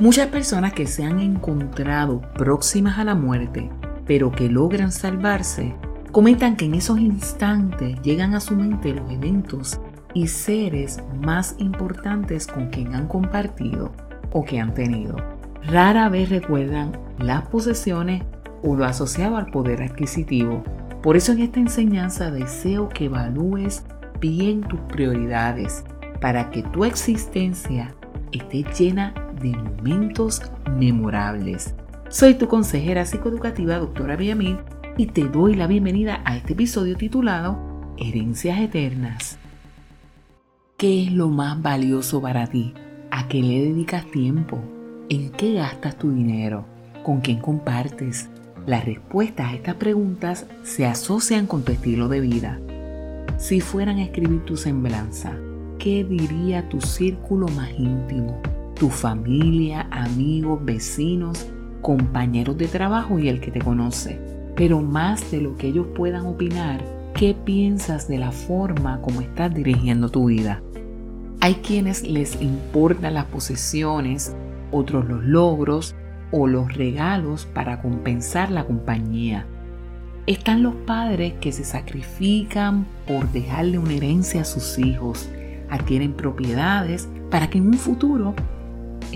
Muchas personas que se han encontrado próximas a la muerte, pero que logran salvarse, comentan que en esos instantes llegan a su mente los eventos y seres más importantes con quien han compartido o que han tenido. Rara vez recuerdan las posesiones o lo asociado al poder adquisitivo. Por eso en esta enseñanza deseo que evalúes bien tus prioridades para que tu existencia esté llena de momentos memorables. Soy tu consejera psicoeducativa, doctora Villamil, y te doy la bienvenida a este episodio titulado Herencias Eternas. ¿Qué es lo más valioso para ti? ¿A qué le dedicas tiempo? ¿En qué gastas tu dinero? ¿Con quién compartes? Las respuestas a estas preguntas se asocian con tu estilo de vida. Si fueran a escribir tu semblanza, ¿qué diría tu círculo más íntimo? Tu familia, amigos, vecinos, compañeros de trabajo y el que te conoce. Pero más de lo que ellos puedan opinar, ¿qué piensas de la forma como estás dirigiendo tu vida? Hay quienes les importan las posesiones, otros los logros o los regalos para compensar la compañía. Están los padres que se sacrifican por dejarle una herencia a sus hijos, adquieren propiedades para que en un futuro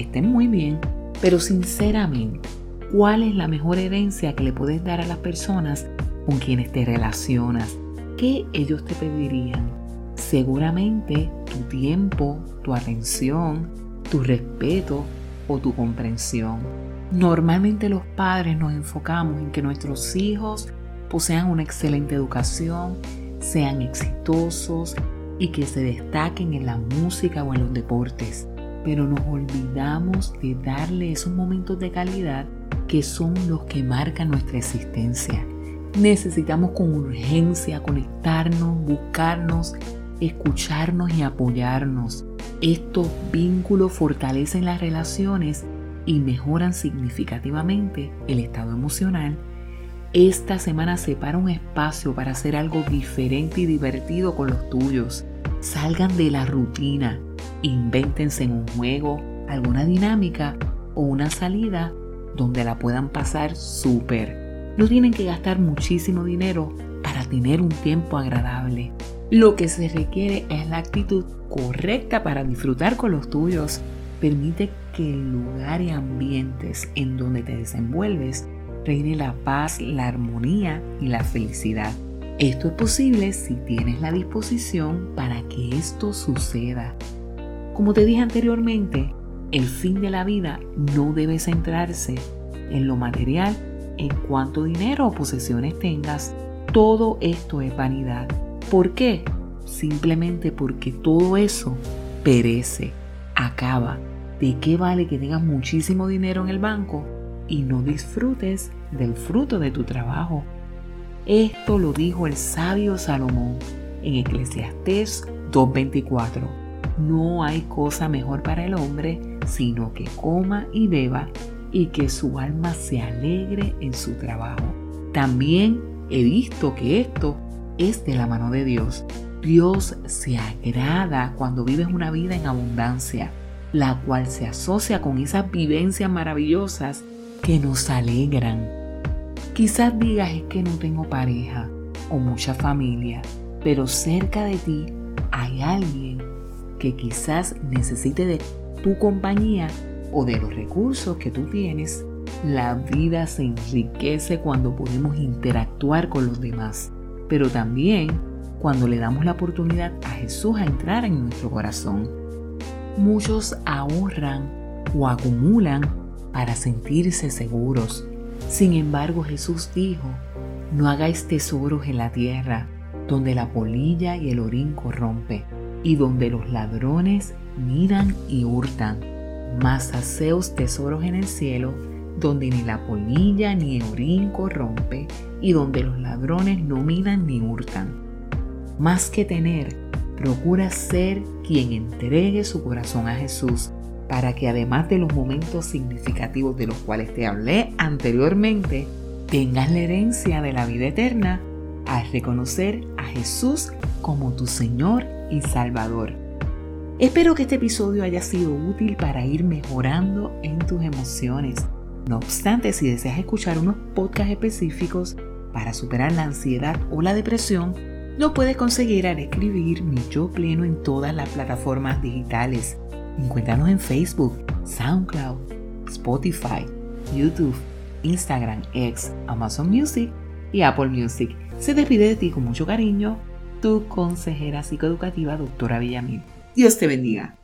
estén muy bien. Pero sinceramente, ¿cuál es la mejor herencia que le puedes dar a las personas con quienes te relacionas? ¿Qué ellos te pedirían? Seguramente tu tiempo, tu atención, tu respeto o tu comprensión. Normalmente los padres nos enfocamos en que nuestros hijos posean una excelente educación, sean exitosos y que se destaquen en la música o en los deportes. Pero nos olvidamos de darle esos momentos de calidad que son los que marcan nuestra existencia. Necesitamos con urgencia conectarnos, buscarnos, escucharnos y apoyarnos. Estos vínculos fortalecen las relaciones y mejoran significativamente el estado emocional esta semana separa un espacio para hacer algo diferente y divertido con los tuyos. Salgan de la rutina, invéntense en un juego, alguna dinámica o una salida donde la puedan pasar súper. No tienen que gastar muchísimo dinero para tener un tiempo agradable. Lo que se requiere es la actitud correcta para disfrutar con los tuyos. Permite que el lugar y ambientes en donde te desenvuelves reine la paz, la armonía y la felicidad. Esto es posible si tienes la disposición para que esto suceda. Como te dije anteriormente, el fin de la vida no debe centrarse en lo material, en cuánto dinero o posesiones tengas. Todo esto es vanidad. ¿Por qué? Simplemente porque todo eso perece, acaba. ¿De qué vale que tengas muchísimo dinero en el banco y no disfrutes del fruto de tu trabajo. Esto lo dijo el sabio Salomón en Eclesiastés 2.24. No hay cosa mejor para el hombre sino que coma y beba y que su alma se alegre en su trabajo. También he visto que esto es de la mano de Dios. Dios se agrada cuando vives una vida en abundancia, la cual se asocia con esas vivencias maravillosas que nos alegran. Quizás digas es que no tengo pareja o mucha familia, pero cerca de ti hay alguien que quizás necesite de tu compañía o de los recursos que tú tienes. La vida se enriquece cuando podemos interactuar con los demás, pero también cuando le damos la oportunidad a Jesús a entrar en nuestro corazón. Muchos ahorran o acumulan para sentirse seguros. Sin embargo, Jesús dijo, no hagáis tesoros en la tierra, donde la polilla y el orín corrompe, y donde los ladrones miran y hurtan, mas haceos tesoros en el cielo, donde ni la polilla ni el orín corrompe, y donde los ladrones no miran ni hurtan. Más que tener, procura ser quien entregue su corazón a Jesús para que además de los momentos significativos de los cuales te hablé anteriormente, tengas la herencia de la vida eterna al reconocer a Jesús como tu Señor y Salvador. Espero que este episodio haya sido útil para ir mejorando en tus emociones. No obstante, si deseas escuchar unos podcasts específicos para superar la ansiedad o la depresión, lo puedes conseguir al escribir Mi Yo Pleno en todas las plataformas digitales. Encuéntranos en Facebook, SoundCloud, Spotify, YouTube, Instagram, X, Amazon Music y Apple Music. Se despide de ti con mucho cariño, tu consejera psicoeducativa, doctora Villamil. Dios te bendiga.